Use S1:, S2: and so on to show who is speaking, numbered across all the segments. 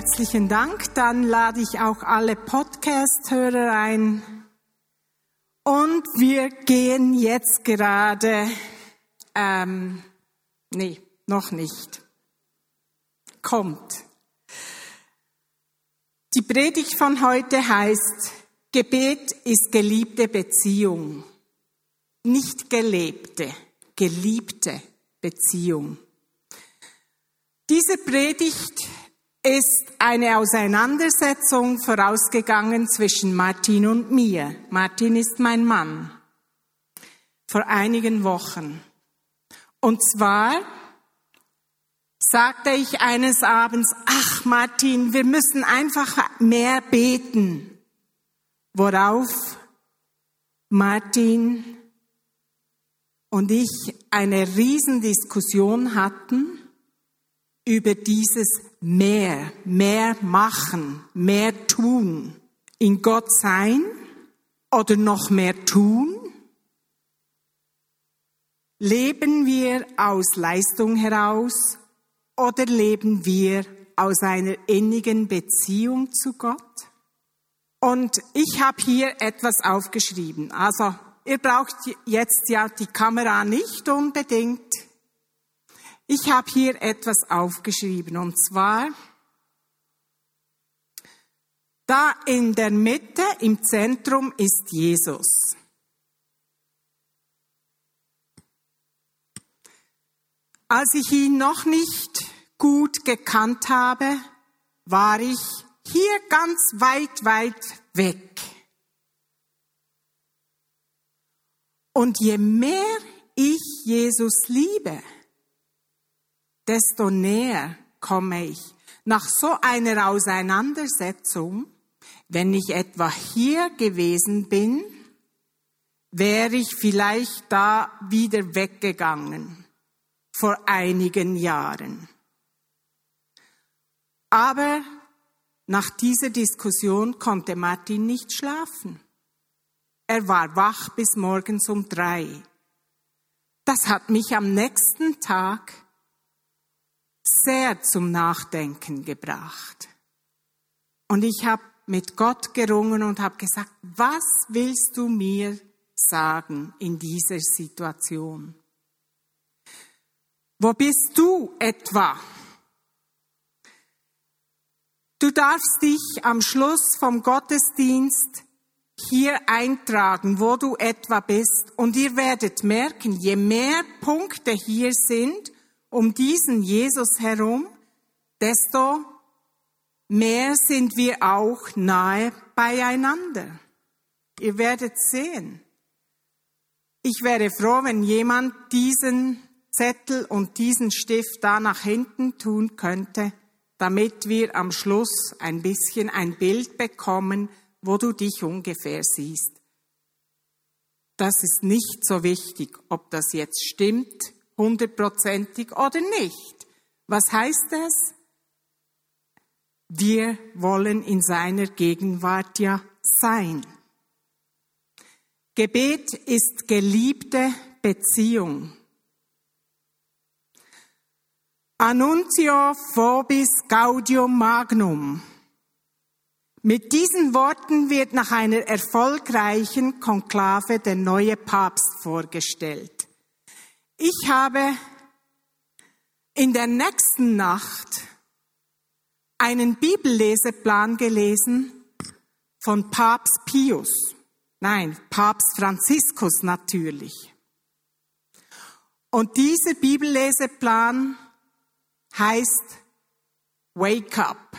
S1: Herzlichen Dank. Dann lade ich auch alle Podcast-Hörer ein. Und wir gehen jetzt gerade, ähm, nee, noch nicht. Kommt. Die Predigt von heute heißt, Gebet ist geliebte Beziehung. Nicht gelebte, geliebte Beziehung. Diese Predigt ist eine Auseinandersetzung vorausgegangen zwischen Martin und mir. Martin ist mein Mann. Vor einigen Wochen. Und zwar sagte ich eines Abends, ach Martin, wir müssen einfach mehr beten. Worauf Martin und ich eine Riesendiskussion hatten über dieses mehr, mehr machen, mehr tun, in Gott sein oder noch mehr tun? Leben wir aus Leistung heraus oder leben wir aus einer innigen Beziehung zu Gott? Und ich habe hier etwas aufgeschrieben. Also ihr braucht jetzt ja die Kamera nicht unbedingt. Ich habe hier etwas aufgeschrieben und zwar da in der Mitte im Zentrum ist Jesus. Als ich ihn noch nicht gut gekannt habe, war ich hier ganz weit, weit weg. Und je mehr ich Jesus liebe, desto näher komme ich. Nach so einer Auseinandersetzung, wenn ich etwa hier gewesen bin, wäre ich vielleicht da wieder weggegangen vor einigen Jahren. Aber nach dieser Diskussion konnte Martin nicht schlafen. Er war wach bis morgens um drei. Das hat mich am nächsten Tag sehr zum Nachdenken gebracht. Und ich habe mit Gott gerungen und habe gesagt, was willst du mir sagen in dieser Situation? Wo bist du etwa? Du darfst dich am Schluss vom Gottesdienst hier eintragen, wo du etwa bist. Und ihr werdet merken, je mehr Punkte hier sind, um diesen Jesus herum, desto mehr sind wir auch nahe beieinander. Ihr werdet sehen. Ich wäre froh, wenn jemand diesen Zettel und diesen Stift da nach hinten tun könnte, damit wir am Schluss ein bisschen ein Bild bekommen, wo du dich ungefähr siehst. Das ist nicht so wichtig, ob das jetzt stimmt hundertprozentig oder nicht. Was heißt das? Wir wollen in seiner Gegenwart ja sein. Gebet ist geliebte Beziehung. Annuntio vobis gaudium magnum. Mit diesen Worten wird nach einer erfolgreichen Konklave der neue Papst vorgestellt. Ich habe in der nächsten Nacht einen Bibelleseplan gelesen von Papst Pius. Nein, Papst Franziskus natürlich. Und dieser Bibelleseplan heißt Wake Up.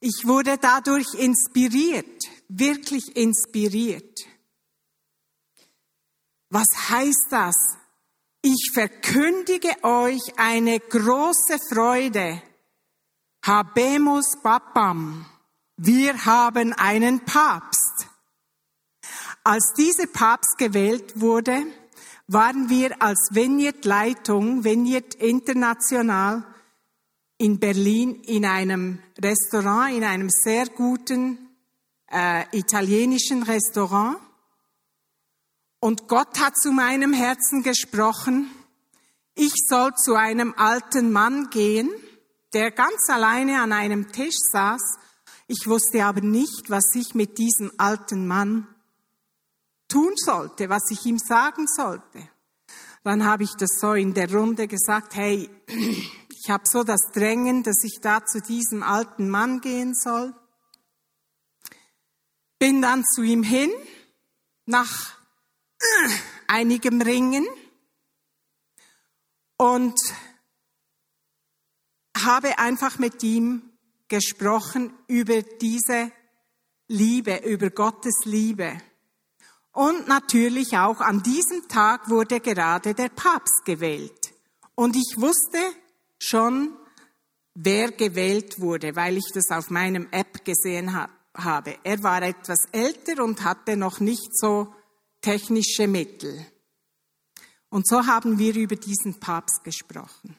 S1: Ich wurde dadurch inspiriert, wirklich inspiriert. Was heißt das? Ich verkündige euch eine große Freude, Habemus Papam. Wir haben einen Papst. Als dieser Papst gewählt wurde, waren wir als Vineyard Leitung, Vineyard International in Berlin in einem Restaurant, in einem sehr guten äh, italienischen Restaurant. Und Gott hat zu meinem Herzen gesprochen, ich soll zu einem alten Mann gehen, der ganz alleine an einem Tisch saß. Ich wusste aber nicht, was ich mit diesem alten Mann tun sollte, was ich ihm sagen sollte. Dann habe ich das so in der Runde gesagt, hey, ich habe so das Drängen, dass ich da zu diesem alten Mann gehen soll. Bin dann zu ihm hin, nach einigem Ringen und habe einfach mit ihm gesprochen über diese Liebe, über Gottes Liebe. Und natürlich auch an diesem Tag wurde gerade der Papst gewählt. Und ich wusste schon, wer gewählt wurde, weil ich das auf meinem App gesehen habe. Er war etwas älter und hatte noch nicht so technische Mittel. Und so haben wir über diesen Papst gesprochen.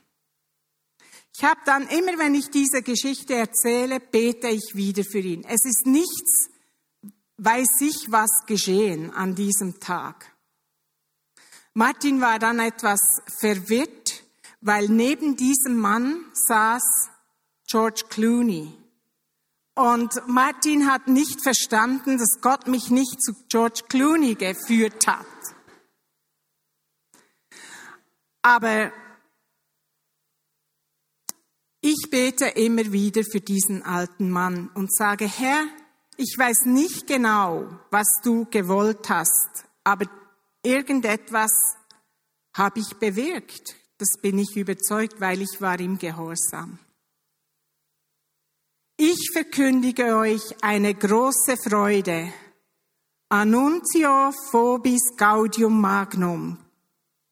S1: Ich habe dann immer, wenn ich diese Geschichte erzähle, bete ich wieder für ihn. Es ist nichts, weiß ich, was geschehen an diesem Tag. Martin war dann etwas verwirrt, weil neben diesem Mann saß George Clooney. Und Martin hat nicht verstanden, dass Gott mich nicht zu George Clooney geführt hat. Aber ich bete immer wieder für diesen alten Mann und sage, Herr, ich weiß nicht genau, was du gewollt hast, aber irgendetwas habe ich bewirkt. Das bin ich überzeugt, weil ich war im Gehorsam. Ich verkündige euch eine große Freude. Annuntio vobis gaudium magnum.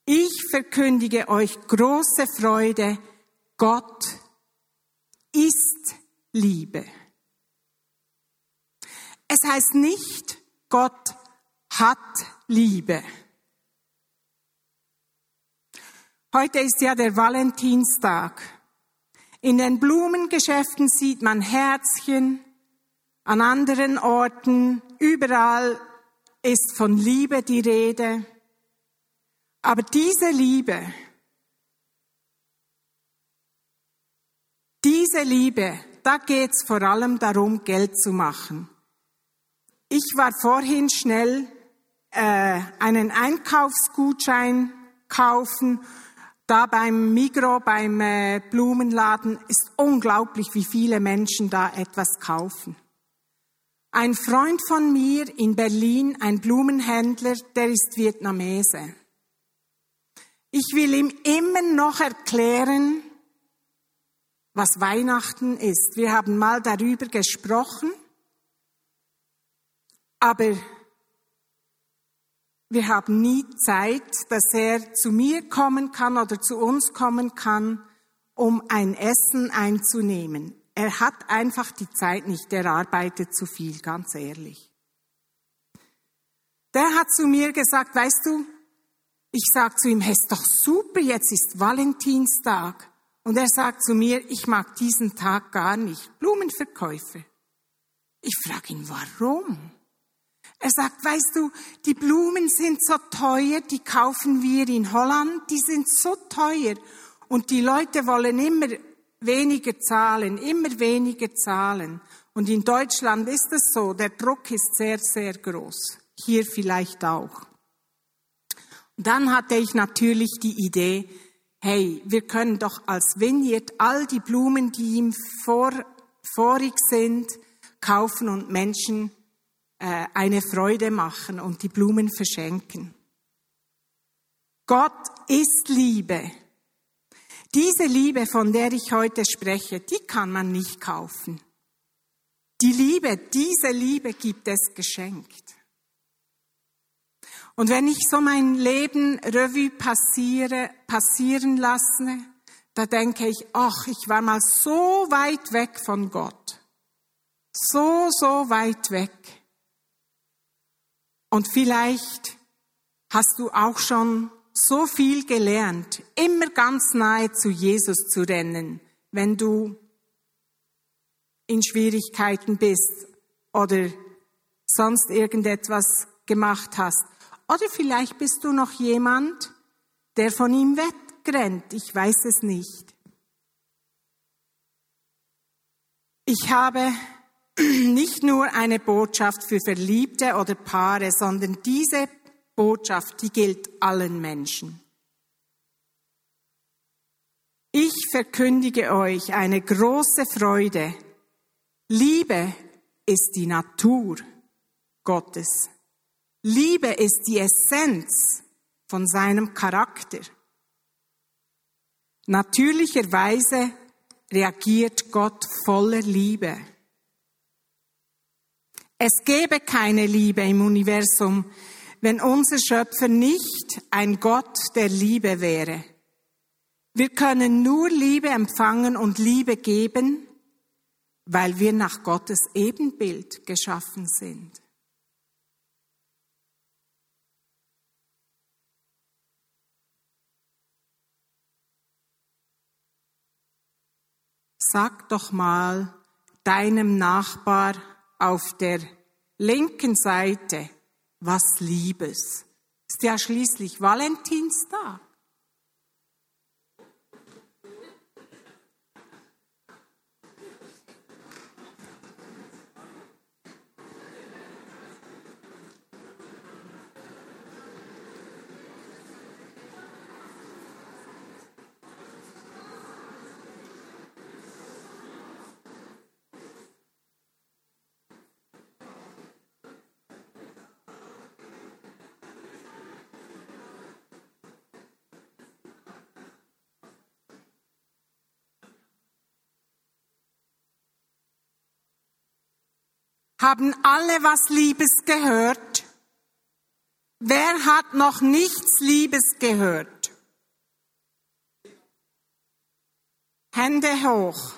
S1: Ich verkündige euch große Freude. Gott ist Liebe. Es heißt nicht, Gott hat Liebe. Heute ist ja der Valentinstag. In den Blumengeschäften sieht man Herzchen, an anderen Orten, überall ist von Liebe die Rede. Aber diese Liebe, diese Liebe, da geht es vor allem darum, Geld zu machen. Ich war vorhin schnell äh, einen Einkaufsgutschein kaufen. Da beim Migro, beim äh, Blumenladen ist unglaublich, wie viele Menschen da etwas kaufen. Ein Freund von mir in Berlin, ein Blumenhändler, der ist Vietnamese. Ich will ihm immer noch erklären, was Weihnachten ist. Wir haben mal darüber gesprochen aber wir haben nie Zeit, dass er zu mir kommen kann oder zu uns kommen kann, um ein Essen einzunehmen. Er hat einfach die Zeit nicht, er arbeitet zu viel, ganz ehrlich. Der hat zu mir gesagt, weißt du, ich sag zu ihm, es ist doch super, jetzt ist Valentinstag. Und er sagt zu mir, ich mag diesen Tag gar nicht, Blumenverkäufe. Ich frage ihn, warum? Er sagt, weißt du, die Blumen sind so teuer, die kaufen wir in Holland, die sind so teuer. Und die Leute wollen immer weniger zahlen, immer weniger zahlen. Und in Deutschland ist es so, der Druck ist sehr, sehr groß. Hier vielleicht auch. Und dann hatte ich natürlich die Idee, hey, wir können doch als Vineyard all die Blumen, die ihm vor, vorig sind, kaufen und Menschen eine Freude machen und die Blumen verschenken. Gott ist Liebe. Diese Liebe, von der ich heute spreche, die kann man nicht kaufen. Die Liebe, diese Liebe gibt es geschenkt. Und wenn ich so mein Leben Revue passiere, passieren lasse, da denke ich, ach, ich war mal so weit weg von Gott. So, so weit weg. Und vielleicht hast du auch schon so viel gelernt, immer ganz nahe zu Jesus zu rennen, wenn du in Schwierigkeiten bist oder sonst irgendetwas gemacht hast. Oder vielleicht bist du noch jemand, der von ihm wegrennt. Ich weiß es nicht. Ich habe nicht nur eine Botschaft für Verliebte oder Paare, sondern diese Botschaft, die gilt allen Menschen. Ich verkündige euch eine große Freude. Liebe ist die Natur Gottes. Liebe ist die Essenz von seinem Charakter. Natürlicherweise reagiert Gott voller Liebe. Es gäbe keine Liebe im Universum, wenn unser Schöpfer nicht ein Gott der Liebe wäre. Wir können nur Liebe empfangen und Liebe geben, weil wir nach Gottes Ebenbild geschaffen sind. Sag doch mal deinem Nachbar auf der linken Seite was Liebes. Ist ja schließlich Valentinstag. Haben alle was Liebes gehört? Wer hat noch nichts Liebes gehört? Hände hoch.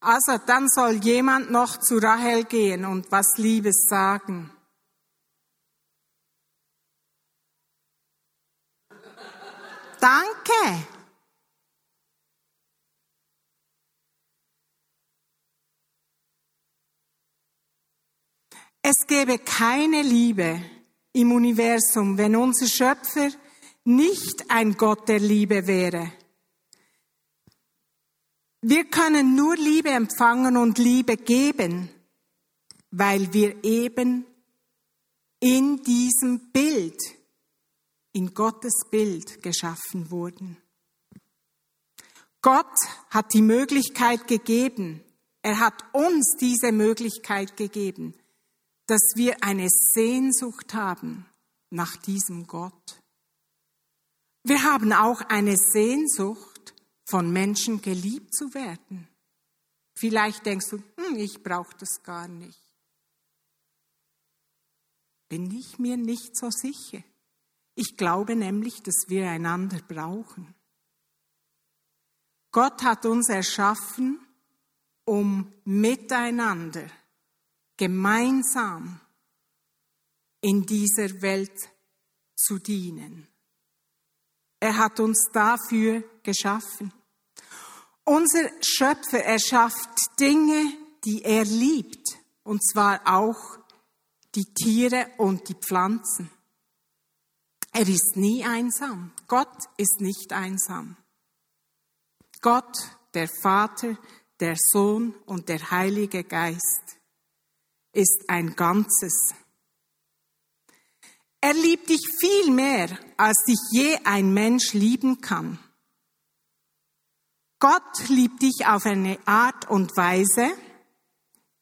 S1: Also dann soll jemand noch zu Rahel gehen und was Liebes sagen. Danke. Es gäbe keine Liebe im Universum, wenn unser Schöpfer nicht ein Gott der Liebe wäre. Wir können nur Liebe empfangen und Liebe geben, weil wir eben in diesem Bild, in Gottes Bild geschaffen wurden. Gott hat die Möglichkeit gegeben, er hat uns diese Möglichkeit gegeben, dass wir eine Sehnsucht haben nach diesem Gott. Wir haben auch eine Sehnsucht, von Menschen geliebt zu werden. Vielleicht denkst du, hm, ich brauche das gar nicht. Bin ich mir nicht so sicher. Ich glaube nämlich, dass wir einander brauchen. Gott hat uns erschaffen, um miteinander gemeinsam in dieser Welt zu dienen. Er hat uns dafür geschaffen. Unser Schöpfer erschafft Dinge, die er liebt, und zwar auch die Tiere und die Pflanzen. Er ist nie einsam. Gott ist nicht einsam. Gott, der Vater, der Sohn und der Heilige Geist ist ein Ganzes. Er liebt dich viel mehr, als dich je ein Mensch lieben kann. Gott liebt dich auf eine Art und Weise,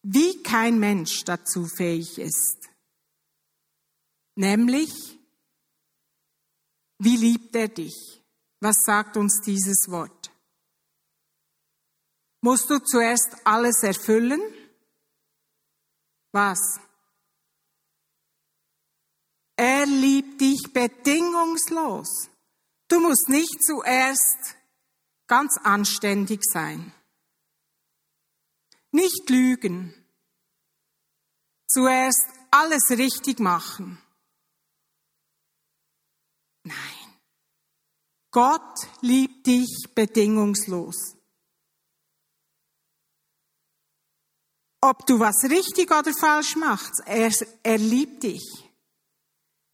S1: wie kein Mensch dazu fähig ist. Nämlich, wie liebt er dich? Was sagt uns dieses Wort? Musst du zuerst alles erfüllen? Was? Er liebt dich bedingungslos. Du musst nicht zuerst ganz anständig sein. Nicht lügen. Zuerst alles richtig machen. Nein. Gott liebt dich bedingungslos. Ob du was richtig oder falsch machst, er, er liebt dich.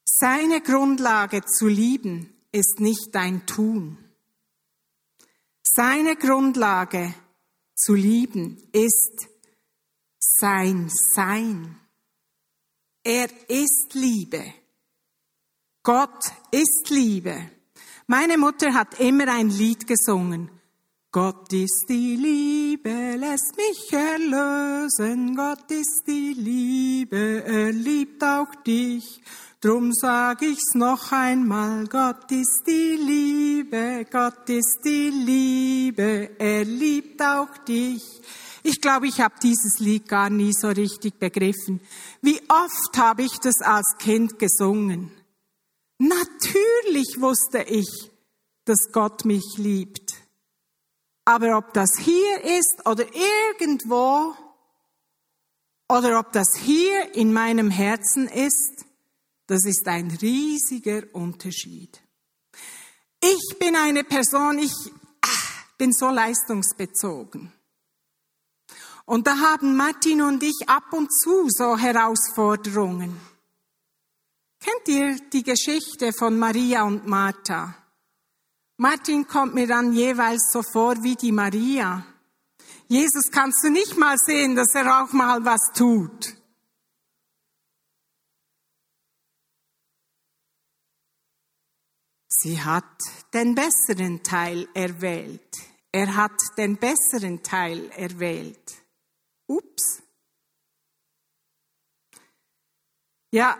S1: Seine Grundlage zu lieben ist nicht dein Tun. Seine Grundlage zu lieben ist sein Sein. Er ist Liebe. Gott ist Liebe. Meine Mutter hat immer ein Lied gesungen. Gott ist die Liebe, lässt mich erlösen. Gott ist die Liebe, er liebt auch dich. Drum sag ich's noch einmal, Gott ist die Liebe, Gott ist die Liebe, er liebt auch dich. Ich glaube, ich habe dieses Lied gar nie so richtig begriffen. Wie oft habe ich das als Kind gesungen? Natürlich wusste ich, dass Gott mich liebt. Aber ob das hier ist oder irgendwo, oder ob das hier in meinem Herzen ist, das ist ein riesiger Unterschied. Ich bin eine Person, ich ach, bin so leistungsbezogen. Und da haben Martin und ich ab und zu so Herausforderungen. Kennt ihr die Geschichte von Maria und Martha? Martin kommt mir dann jeweils so vor wie die Maria. Jesus kannst du nicht mal sehen, dass er auch mal was tut. Sie hat den besseren Teil erwählt. Er hat den besseren Teil erwählt. Ups. Ja,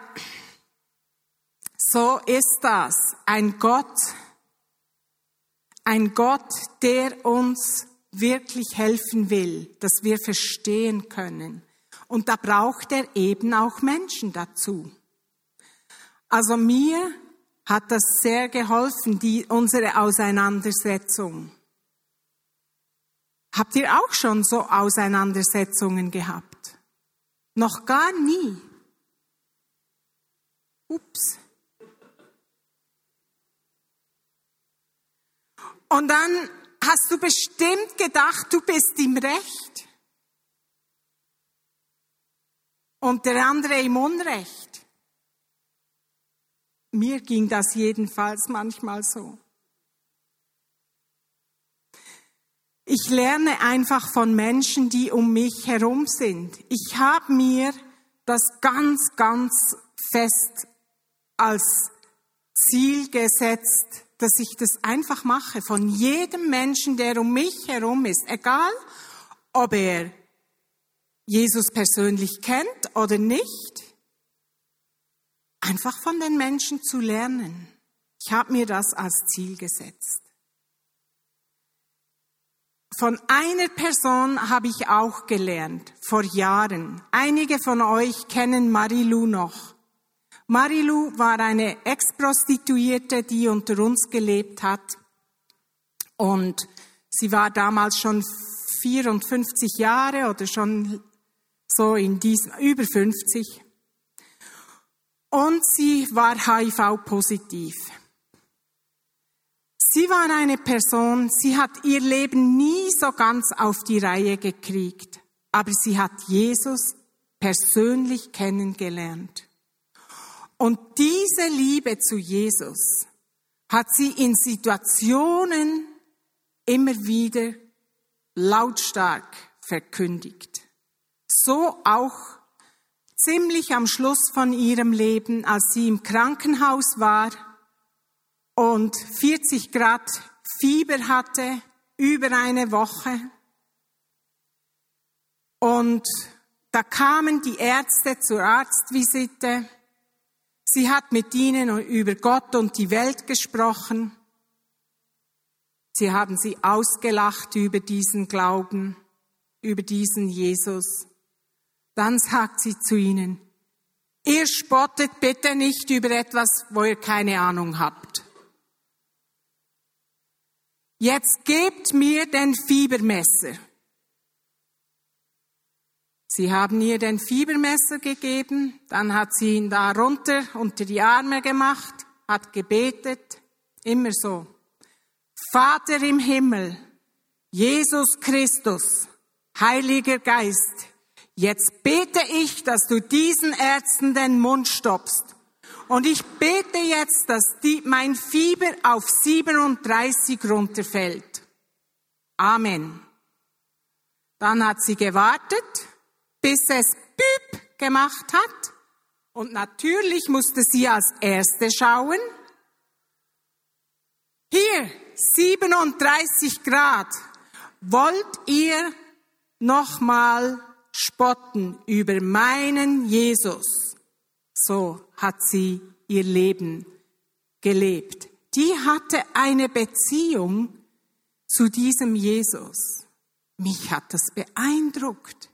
S1: so ist das. Ein Gott, ein Gott, der uns wirklich helfen will, dass wir verstehen können. Und da braucht er eben auch Menschen dazu. Also mir hat das sehr geholfen, die, unsere Auseinandersetzung. Habt ihr auch schon so Auseinandersetzungen gehabt? Noch gar nie. Ups. Und dann hast du bestimmt gedacht, du bist im Recht. Und der andere im Unrecht. Mir ging das jedenfalls manchmal so. Ich lerne einfach von Menschen, die um mich herum sind. Ich habe mir das ganz, ganz fest als Ziel gesetzt, dass ich das einfach mache. Von jedem Menschen, der um mich herum ist. Egal, ob er Jesus persönlich kennt oder nicht einfach von den Menschen zu lernen. Ich habe mir das als Ziel gesetzt. Von einer Person habe ich auch gelernt, vor Jahren. Einige von euch kennen Marilou noch. Marilou war eine Ex-Prostituierte, die unter uns gelebt hat. Und sie war damals schon 54 Jahre oder schon so in diesem, über 50 und sie war HIV-positiv. Sie war eine Person, sie hat ihr Leben nie so ganz auf die Reihe gekriegt, aber sie hat Jesus persönlich kennengelernt. Und diese Liebe zu Jesus hat sie in Situationen immer wieder lautstark verkündigt. So auch ziemlich am Schluss von ihrem Leben, als sie im Krankenhaus war und 40 Grad Fieber hatte, über eine Woche. Und da kamen die Ärzte zur Arztvisite. Sie hat mit ihnen über Gott und die Welt gesprochen. Sie haben sie ausgelacht über diesen Glauben, über diesen Jesus. Dann sagt sie zu ihnen, ihr spottet bitte nicht über etwas, wo ihr keine Ahnung habt. jetzt gebt mir den Fiebermesser. Sie haben ihr den Fiebermesser gegeben, dann hat sie ihn da runter unter die Arme gemacht, hat gebetet, immer so. Vater im Himmel, Jesus Christus, Heiliger Geist, jetzt bete ich, dass du diesen Ärzten den Mund stoppst. Und ich bete jetzt, dass die, mein Fieber auf 37 runterfällt. Amen. Dann hat sie gewartet bis es Büb gemacht hat. Und natürlich musste sie als Erste schauen. Hier, 37 Grad. Wollt ihr nochmal spotten über meinen Jesus? So hat sie ihr Leben gelebt. Die hatte eine Beziehung zu diesem Jesus. Mich hat das beeindruckt.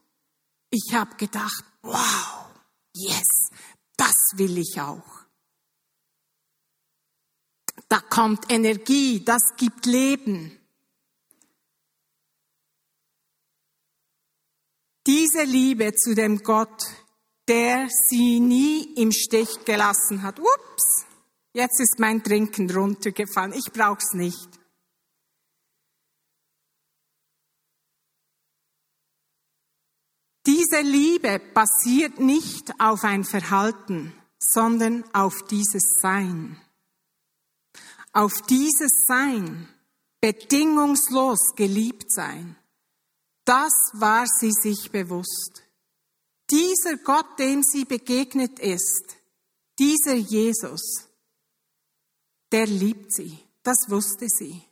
S1: Ich habe gedacht, wow, yes, das will ich auch. Da kommt Energie, das gibt Leben. Diese Liebe zu dem Gott, der sie nie im Stich gelassen hat. Ups, jetzt ist mein Trinken runtergefallen. Ich brauch's nicht. Diese Liebe basiert nicht auf ein Verhalten, sondern auf dieses Sein. Auf dieses Sein, bedingungslos geliebt sein. Das war sie sich bewusst. Dieser Gott, dem sie begegnet ist, dieser Jesus, der liebt sie. Das wusste sie.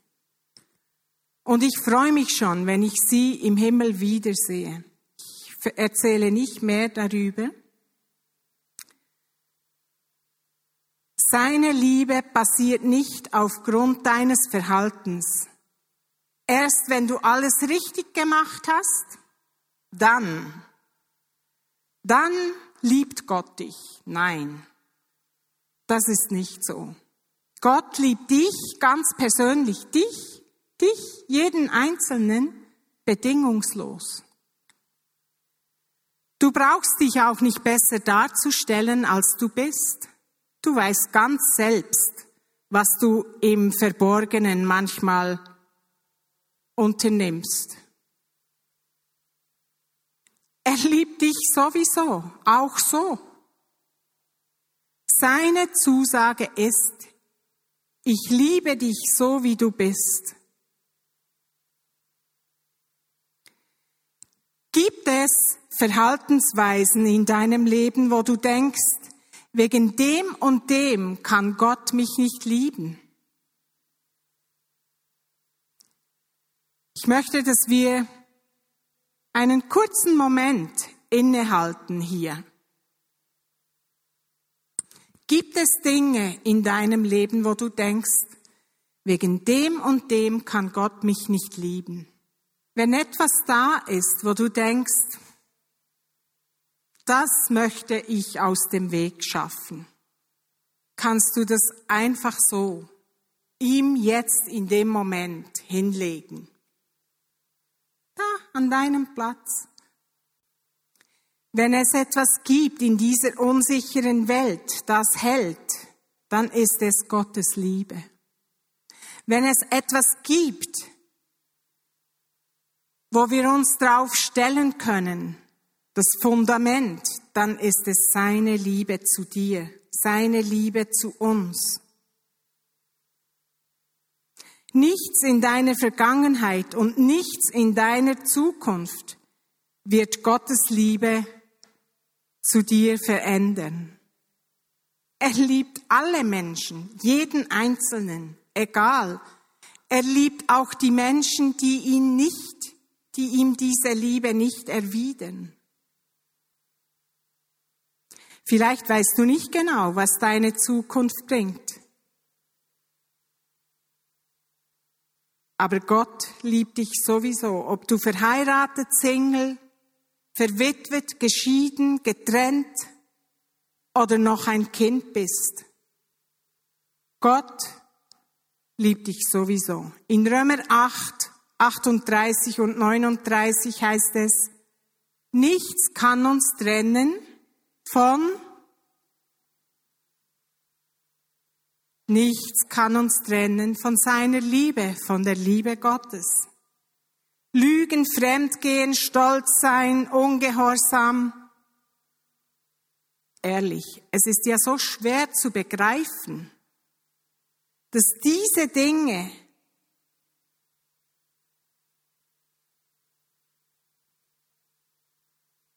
S1: Und ich freue mich schon, wenn ich sie im Himmel wiedersehe erzähle nicht mehr darüber. Seine Liebe basiert nicht aufgrund deines Verhaltens. Erst wenn du alles richtig gemacht hast, dann, dann liebt Gott dich. Nein, das ist nicht so. Gott liebt dich ganz persönlich, dich, dich, jeden Einzelnen, bedingungslos. Du brauchst dich auch nicht besser darzustellen, als du bist. Du weißt ganz selbst, was du im Verborgenen manchmal unternimmst. Er liebt dich sowieso, auch so. Seine Zusage ist, ich liebe dich so, wie du bist. Gibt es Verhaltensweisen in deinem Leben, wo du denkst, wegen dem und dem kann Gott mich nicht lieben? Ich möchte, dass wir einen kurzen Moment innehalten hier. Gibt es Dinge in deinem Leben, wo du denkst, wegen dem und dem kann Gott mich nicht lieben? Wenn etwas da ist, wo du denkst, das möchte ich aus dem Weg schaffen, kannst du das einfach so ihm jetzt in dem Moment hinlegen. Da, an deinem Platz. Wenn es etwas gibt in dieser unsicheren Welt, das hält, dann ist es Gottes Liebe. Wenn es etwas gibt, wo wir uns drauf stellen können, das Fundament, dann ist es seine Liebe zu dir, seine Liebe zu uns. Nichts in deiner Vergangenheit und nichts in deiner Zukunft wird Gottes Liebe zu dir verändern. Er liebt alle Menschen, jeden Einzelnen, egal. Er liebt auch die Menschen, die ihn nicht die ihm diese Liebe nicht erwidern. Vielleicht weißt du nicht genau, was deine Zukunft bringt. Aber Gott liebt dich sowieso, ob du verheiratet, Single, verwitwet, geschieden, getrennt oder noch ein Kind bist. Gott liebt dich sowieso. In Römer 8, 38 und 39 heißt es, nichts kann uns trennen von, nichts kann uns trennen von seiner Liebe, von der Liebe Gottes. Lügen, Fremdgehen, Stolz sein, Ungehorsam. Ehrlich, es ist ja so schwer zu begreifen, dass diese Dinge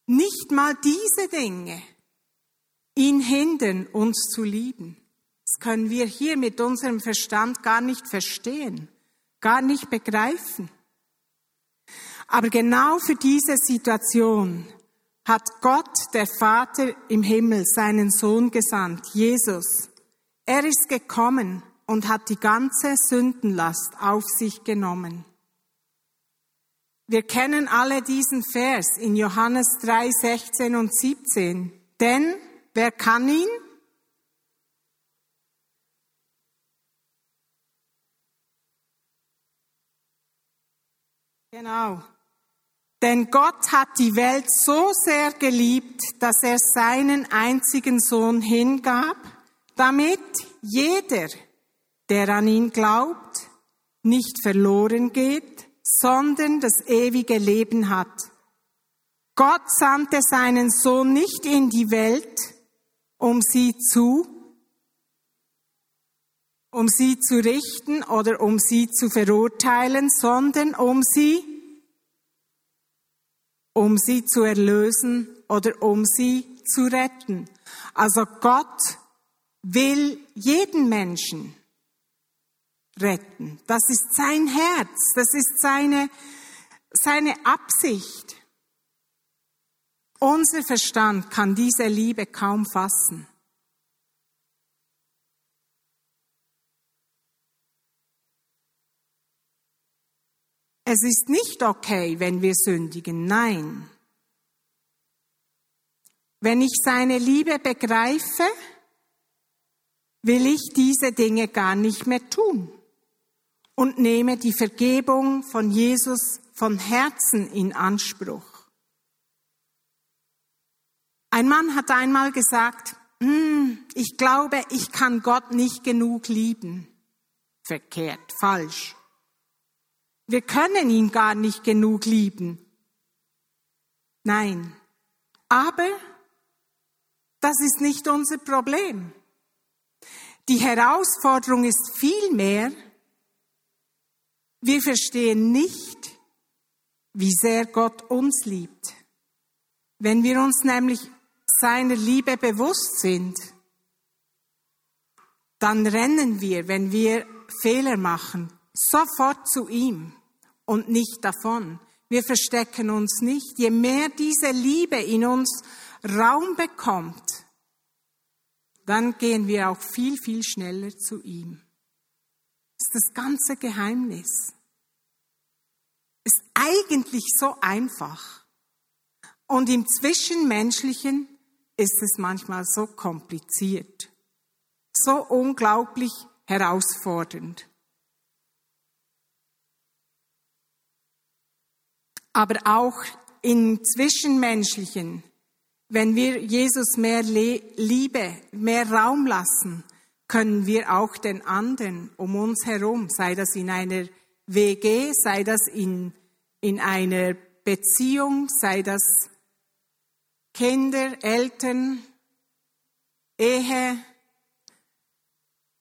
S1: nicht mal diese Dinge ihn hindern, uns zu lieben. Das können wir hier mit unserem Verstand gar nicht verstehen, gar nicht begreifen. Aber genau für diese Situation hat Gott, der Vater im Himmel, seinen Sohn gesandt, Jesus. Er ist gekommen und hat die ganze Sündenlast auf sich genommen. Wir kennen alle diesen Vers in Johannes 3, 16 und 17. Denn wer kann ihn? Genau. Denn Gott hat die Welt so sehr geliebt, dass er seinen einzigen Sohn hingab, damit jeder, der an ihn glaubt, nicht verloren geht, sondern das ewige Leben hat. Gott sandte seinen Sohn nicht in die Welt, um sie zu, um sie zu richten oder um sie zu verurteilen, sondern um sie um sie zu erlösen oder um sie zu retten. Also Gott will jeden Menschen retten. Das ist sein Herz, das ist seine, seine Absicht. Unser Verstand kann diese Liebe kaum fassen. Es ist nicht okay, wenn wir sündigen, nein. Wenn ich seine Liebe begreife, will ich diese Dinge gar nicht mehr tun und nehme die Vergebung von Jesus von Herzen in Anspruch. Ein Mann hat einmal gesagt, hm, ich glaube, ich kann Gott nicht genug lieben. Verkehrt, falsch. Wir können ihn gar nicht genug lieben. Nein. Aber das ist nicht unser Problem. Die Herausforderung ist vielmehr, wir verstehen nicht, wie sehr Gott uns liebt. Wenn wir uns nämlich seiner Liebe bewusst sind, dann rennen wir, wenn wir Fehler machen, sofort zu ihm und nicht davon. Wir verstecken uns nicht. Je mehr diese Liebe in uns Raum bekommt, dann gehen wir auch viel, viel schneller zu ihm. Das ist das ganze Geheimnis. Ist eigentlich so einfach. Und im Zwischenmenschlichen ist es manchmal so kompliziert, so unglaublich herausfordernd. aber auch im Zwischenmenschlichen, wenn wir Jesus mehr Liebe, mehr Raum lassen, können wir auch den anderen um uns herum, sei das in einer WG, sei das in, in einer Beziehung, sei das Kinder, Eltern, Ehe,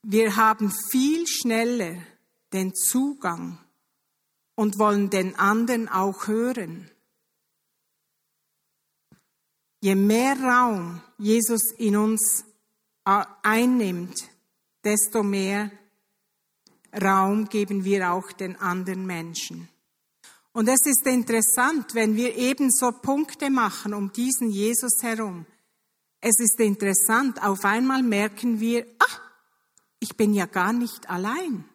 S1: wir haben viel schneller den Zugang und wollen den anderen auch hören. Je mehr Raum Jesus in uns äh, einnimmt, desto mehr Raum geben wir auch den anderen Menschen. Und es ist interessant, wenn wir ebenso Punkte machen um diesen Jesus herum. Es ist interessant, auf einmal merken wir, ah, ich bin ja gar nicht allein.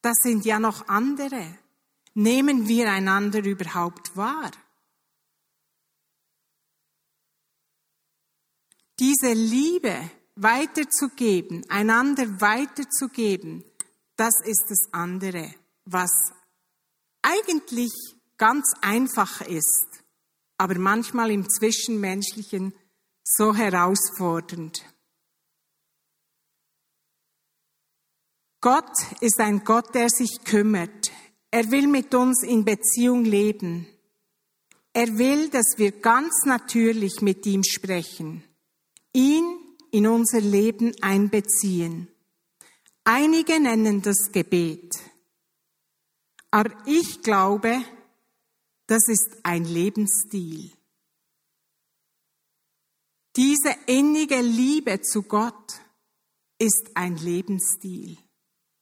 S1: Das sind ja noch andere. Nehmen wir einander überhaupt wahr? Diese Liebe weiterzugeben, einander weiterzugeben, das ist das andere, was eigentlich ganz einfach ist, aber manchmal im Zwischenmenschlichen so herausfordernd. Gott ist ein Gott, der sich kümmert. Er will mit uns in Beziehung leben. Er will, dass wir ganz natürlich mit ihm sprechen, ihn in unser Leben einbeziehen. Einige nennen das Gebet. Aber ich glaube, das ist ein Lebensstil. Diese innige Liebe zu Gott ist ein Lebensstil.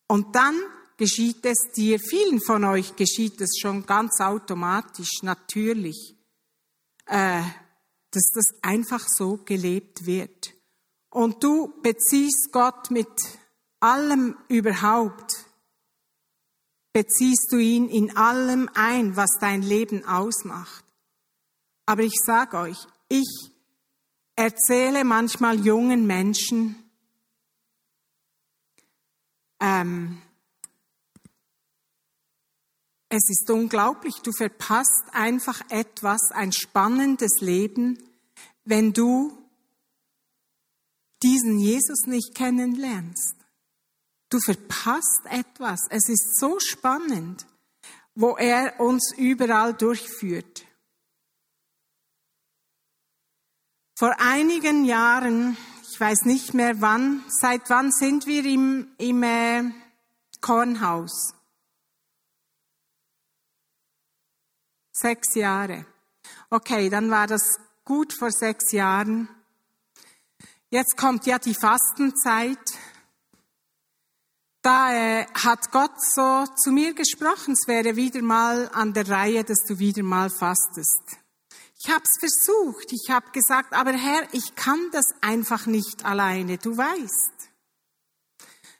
S1: Und dann geschieht es dir, vielen von euch geschieht es schon ganz automatisch, natürlich, äh, dass das einfach so gelebt wird. Und du beziehst Gott mit allem überhaupt, beziehst du ihn in allem ein, was dein Leben ausmacht. Aber ich sage euch, ich erzähle manchmal jungen Menschen, ähm, es ist unglaublich, du verpasst einfach etwas, ein spannendes Leben, wenn du diesen Jesus nicht kennenlernst. Du verpasst etwas. Es ist so spannend, wo er uns überall durchführt. Vor einigen Jahren, ich weiß nicht mehr wann, seit wann sind wir im, im äh, Kornhaus? Sechs Jahre. Okay, dann war das gut vor sechs Jahren. Jetzt kommt ja die Fastenzeit. Da äh, hat Gott so zu mir gesprochen, es wäre wieder mal an der Reihe, dass du wieder mal fastest. Ich habe es versucht, ich habe gesagt, aber Herr, ich kann das einfach nicht alleine, du weißt.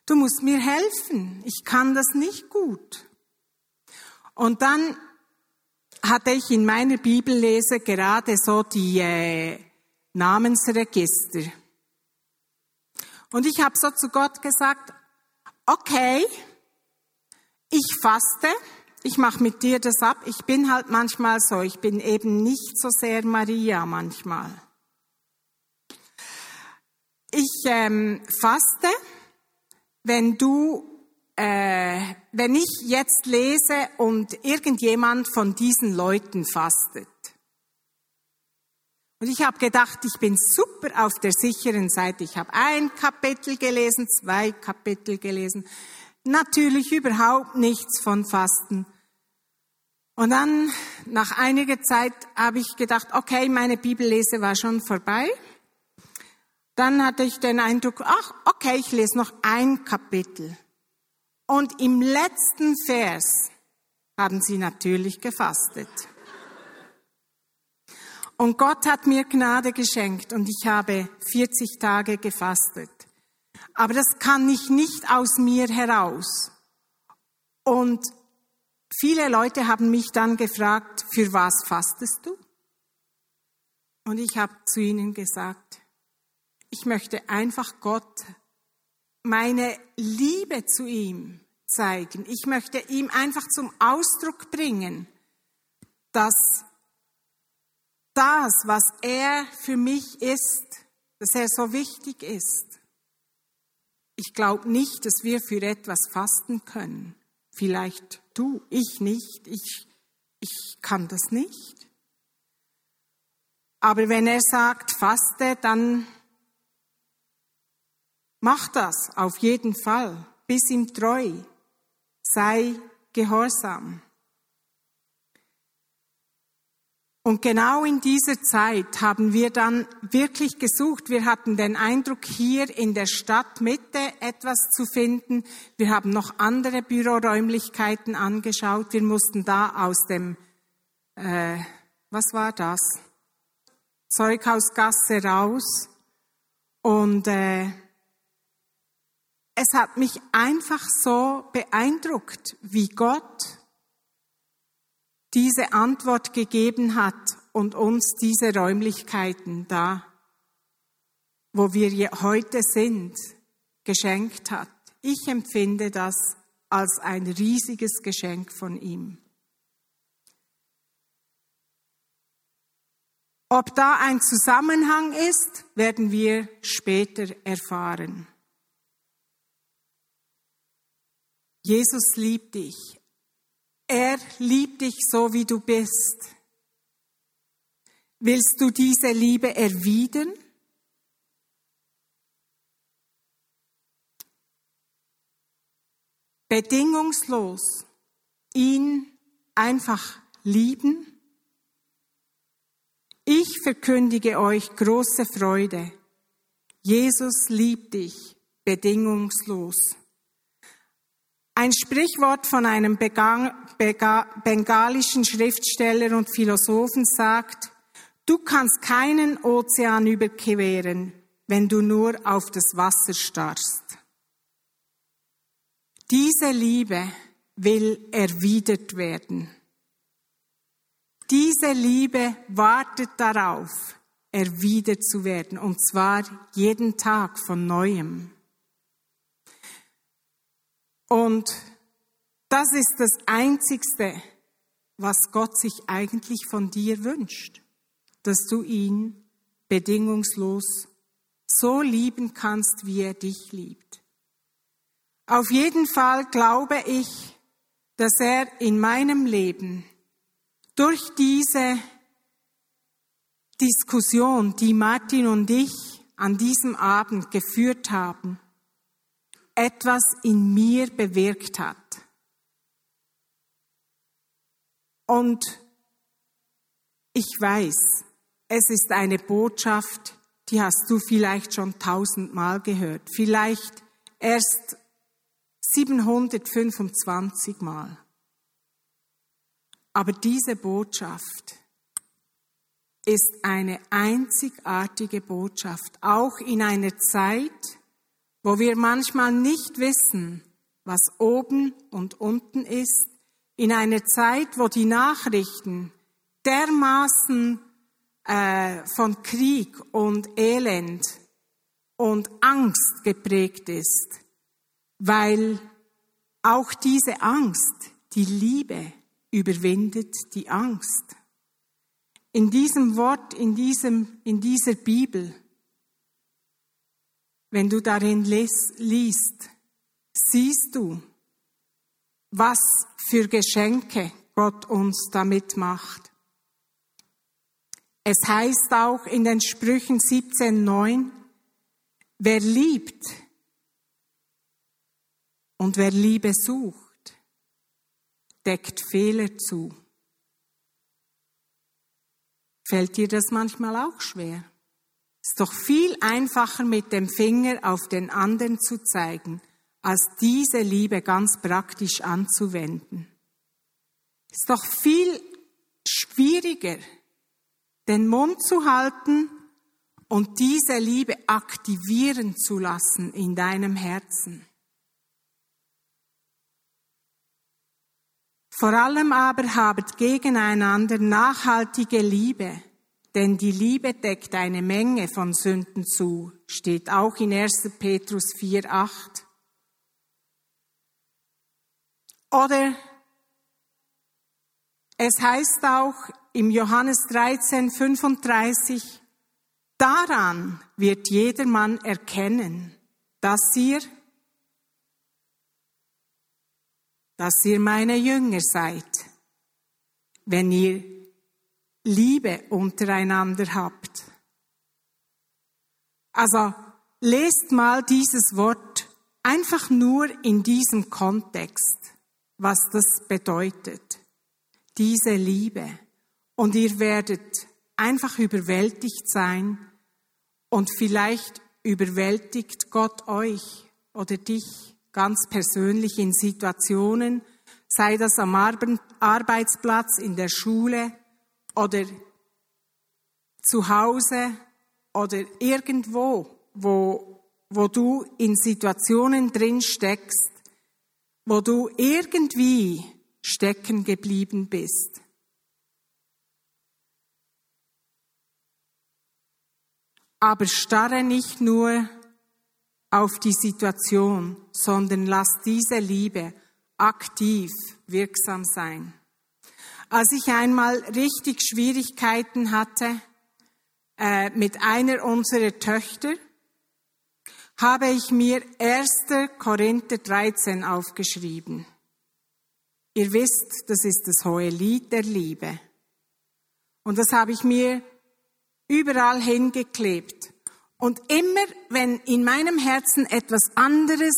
S1: Du musst mir helfen, ich kann das nicht gut. Und dann hatte ich in meiner Bibellese gerade so die äh, Namensregister. Und ich habe so zu Gott gesagt, okay, ich faste, ich mache mit dir das ab. Ich bin halt manchmal so, ich bin eben nicht so sehr Maria manchmal. Ich ähm, faste, wenn du äh, wenn ich jetzt lese und irgendjemand von diesen Leuten fastet. Und ich habe gedacht, ich bin super auf der sicheren Seite. Ich habe ein Kapitel gelesen, zwei Kapitel gelesen. Natürlich überhaupt nichts von Fasten. Und dann, nach einiger Zeit, habe ich gedacht, okay, meine Bibellese war schon vorbei. Dann hatte ich den Eindruck, ach, okay, ich lese noch ein Kapitel. Und im letzten Vers haben sie natürlich gefastet. Und Gott hat mir Gnade geschenkt und ich habe 40 Tage gefastet. Aber das kann ich nicht aus mir heraus. Und viele Leute haben mich dann gefragt, für was fastest du? Und ich habe zu ihnen gesagt, ich möchte einfach Gott meine Liebe zu ihm zeigen. Ich möchte ihm einfach zum Ausdruck bringen, dass das, was er für mich ist, dass er so wichtig ist. Ich glaube nicht, dass wir für etwas fasten können. Vielleicht du, ich nicht, ich, ich kann das nicht. Aber wenn er sagt, faste, dann Mach das auf jeden Fall, bis ihm treu, sei gehorsam. Und genau in dieser Zeit haben wir dann wirklich gesucht. Wir hatten den Eindruck, hier in der Stadtmitte etwas zu finden. Wir haben noch andere Büroräumlichkeiten angeschaut. Wir mussten da aus dem, äh, was war das? Zeughausgasse raus. Und äh, es hat mich einfach so beeindruckt, wie Gott diese Antwort gegeben hat und uns diese Räumlichkeiten da, wo wir heute sind, geschenkt hat. Ich empfinde das als ein riesiges Geschenk von ihm. Ob da ein Zusammenhang ist, werden wir später erfahren. Jesus liebt dich. Er liebt dich so, wie du bist. Willst du diese Liebe erwidern? Bedingungslos ihn einfach lieben? Ich verkündige euch große Freude. Jesus liebt dich bedingungslos. Ein Sprichwort von einem bengalischen Schriftsteller und Philosophen sagt, du kannst keinen Ozean überqueren, wenn du nur auf das Wasser starrst. Diese Liebe will erwidert werden. Diese Liebe wartet darauf, erwidert zu werden, und zwar jeden Tag von neuem. Und das ist das Einzigste, was Gott sich eigentlich von dir wünscht, dass du ihn bedingungslos so lieben kannst, wie er dich liebt. Auf jeden Fall glaube ich, dass er in meinem Leben durch diese Diskussion, die Martin und ich an diesem Abend geführt haben, etwas in mir bewirkt hat. Und ich weiß, es ist eine Botschaft, die hast du vielleicht schon tausendmal gehört, vielleicht erst 725 Mal. Aber diese Botschaft ist eine einzigartige Botschaft, auch in einer Zeit, wo wir manchmal nicht wissen, was oben und unten ist, in einer Zeit, wo die Nachrichten dermaßen äh, von Krieg und Elend und Angst geprägt ist, weil auch diese Angst die Liebe überwindet die Angst. In diesem Wort, in, diesem, in dieser Bibel, wenn du darin liest, siehst du, was für Geschenke Gott uns damit macht. Es heißt auch in den Sprüchen 17.9, wer liebt und wer Liebe sucht, deckt Fehler zu. Fällt dir das manchmal auch schwer? Ist doch viel einfacher mit dem Finger auf den anderen zu zeigen, als diese Liebe ganz praktisch anzuwenden. Ist doch viel schwieriger, den Mund zu halten und diese Liebe aktivieren zu lassen in deinem Herzen. Vor allem aber habet gegeneinander nachhaltige Liebe, denn die Liebe deckt eine Menge von Sünden zu, steht auch in 1. Petrus 4, 8. Oder es heißt auch im Johannes 13, 35, daran wird jedermann erkennen, dass ihr dass ihr meine Jünger seid, wenn ihr Liebe untereinander habt. Also lest mal dieses Wort einfach nur in diesem Kontext, was das bedeutet. Diese Liebe. Und ihr werdet einfach überwältigt sein und vielleicht überwältigt Gott euch oder dich ganz persönlich in Situationen, sei das am Arbeitsplatz, in der Schule oder zu Hause oder irgendwo, wo, wo du in Situationen drin steckst, wo du irgendwie stecken geblieben bist. Aber starre nicht nur auf die Situation, sondern lass diese Liebe aktiv wirksam sein. Als ich einmal richtig Schwierigkeiten hatte äh, mit einer unserer Töchter, habe ich mir 1. Korinther 13 aufgeschrieben. Ihr wisst, das ist das hohe Lied der Liebe. Und das habe ich mir überall hingeklebt. Und immer, wenn in meinem Herzen etwas anderes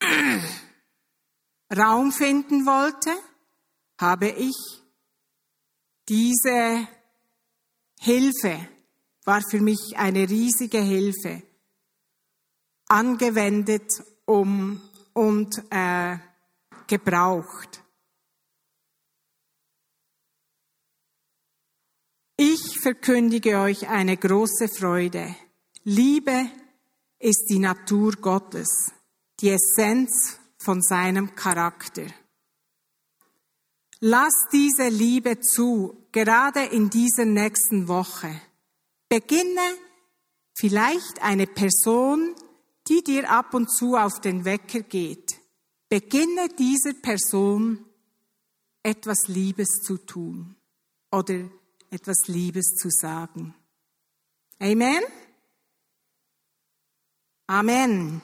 S1: Raum finden wollte, habe ich diese Hilfe, war für mich eine riesige Hilfe, angewendet um, und äh, gebraucht. Ich verkündige euch eine große Freude. Liebe ist die Natur Gottes, die Essenz von seinem Charakter. Lass diese Liebe zu, gerade in dieser nächsten Woche. Beginne vielleicht eine Person, die dir ab und zu auf den Wecker geht. Beginne dieser Person etwas Liebes zu tun oder etwas Liebes zu sagen. Amen? Amen.